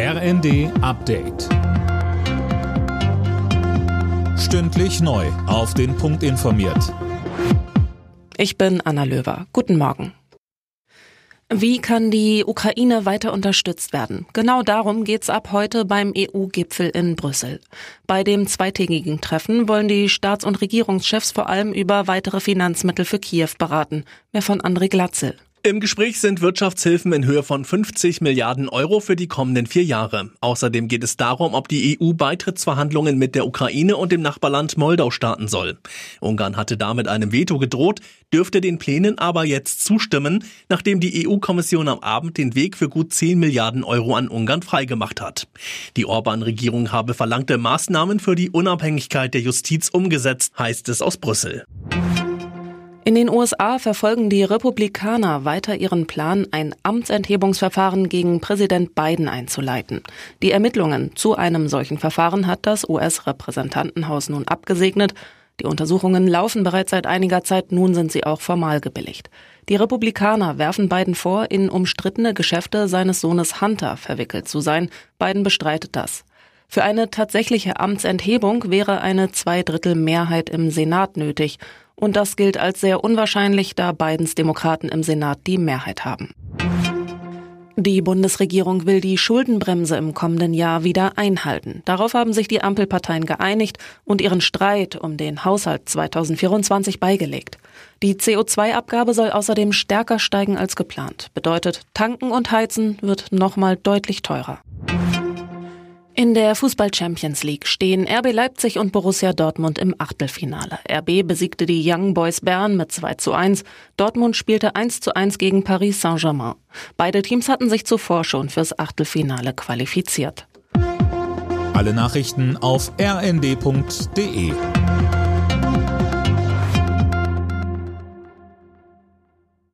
RND Update. Stündlich neu. Auf den Punkt informiert. Ich bin Anna Löwer. Guten Morgen. Wie kann die Ukraine weiter unterstützt werden? Genau darum geht's ab heute beim EU-Gipfel in Brüssel. Bei dem zweitägigen Treffen wollen die Staats- und Regierungschefs vor allem über weitere Finanzmittel für Kiew beraten. Mehr von André Glatzel. Im Gespräch sind Wirtschaftshilfen in Höhe von 50 Milliarden Euro für die kommenden vier Jahre. Außerdem geht es darum, ob die EU Beitrittsverhandlungen mit der Ukraine und dem Nachbarland Moldau starten soll. Ungarn hatte damit einem Veto gedroht, dürfte den Plänen aber jetzt zustimmen, nachdem die EU-Kommission am Abend den Weg für gut 10 Milliarden Euro an Ungarn freigemacht hat. Die Orban-Regierung habe verlangte Maßnahmen für die Unabhängigkeit der Justiz umgesetzt, heißt es aus Brüssel. In den USA verfolgen die Republikaner weiter ihren Plan, ein Amtsenthebungsverfahren gegen Präsident Biden einzuleiten. Die Ermittlungen zu einem solchen Verfahren hat das US-Repräsentantenhaus nun abgesegnet. Die Untersuchungen laufen bereits seit einiger Zeit, nun sind sie auch formal gebilligt. Die Republikaner werfen Biden vor, in umstrittene Geschäfte seines Sohnes Hunter verwickelt zu sein. Biden bestreitet das. Für eine tatsächliche Amtsenthebung wäre eine Zweidrittelmehrheit im Senat nötig. Und das gilt als sehr unwahrscheinlich, da Bidens Demokraten im Senat die Mehrheit haben. Die Bundesregierung will die Schuldenbremse im kommenden Jahr wieder einhalten. Darauf haben sich die Ampelparteien geeinigt und ihren Streit um den Haushalt 2024 beigelegt. Die CO2-Abgabe soll außerdem stärker steigen als geplant. Bedeutet, tanken und heizen wird nochmal deutlich teurer. In der Fußball Champions League stehen RB Leipzig und Borussia Dortmund im Achtelfinale. RB besiegte die Young Boys Bern mit 2 zu 1. Dortmund spielte 1 zu 1 gegen Paris Saint-Germain. Beide Teams hatten sich zuvor schon fürs Achtelfinale qualifiziert. Alle Nachrichten auf rnd.de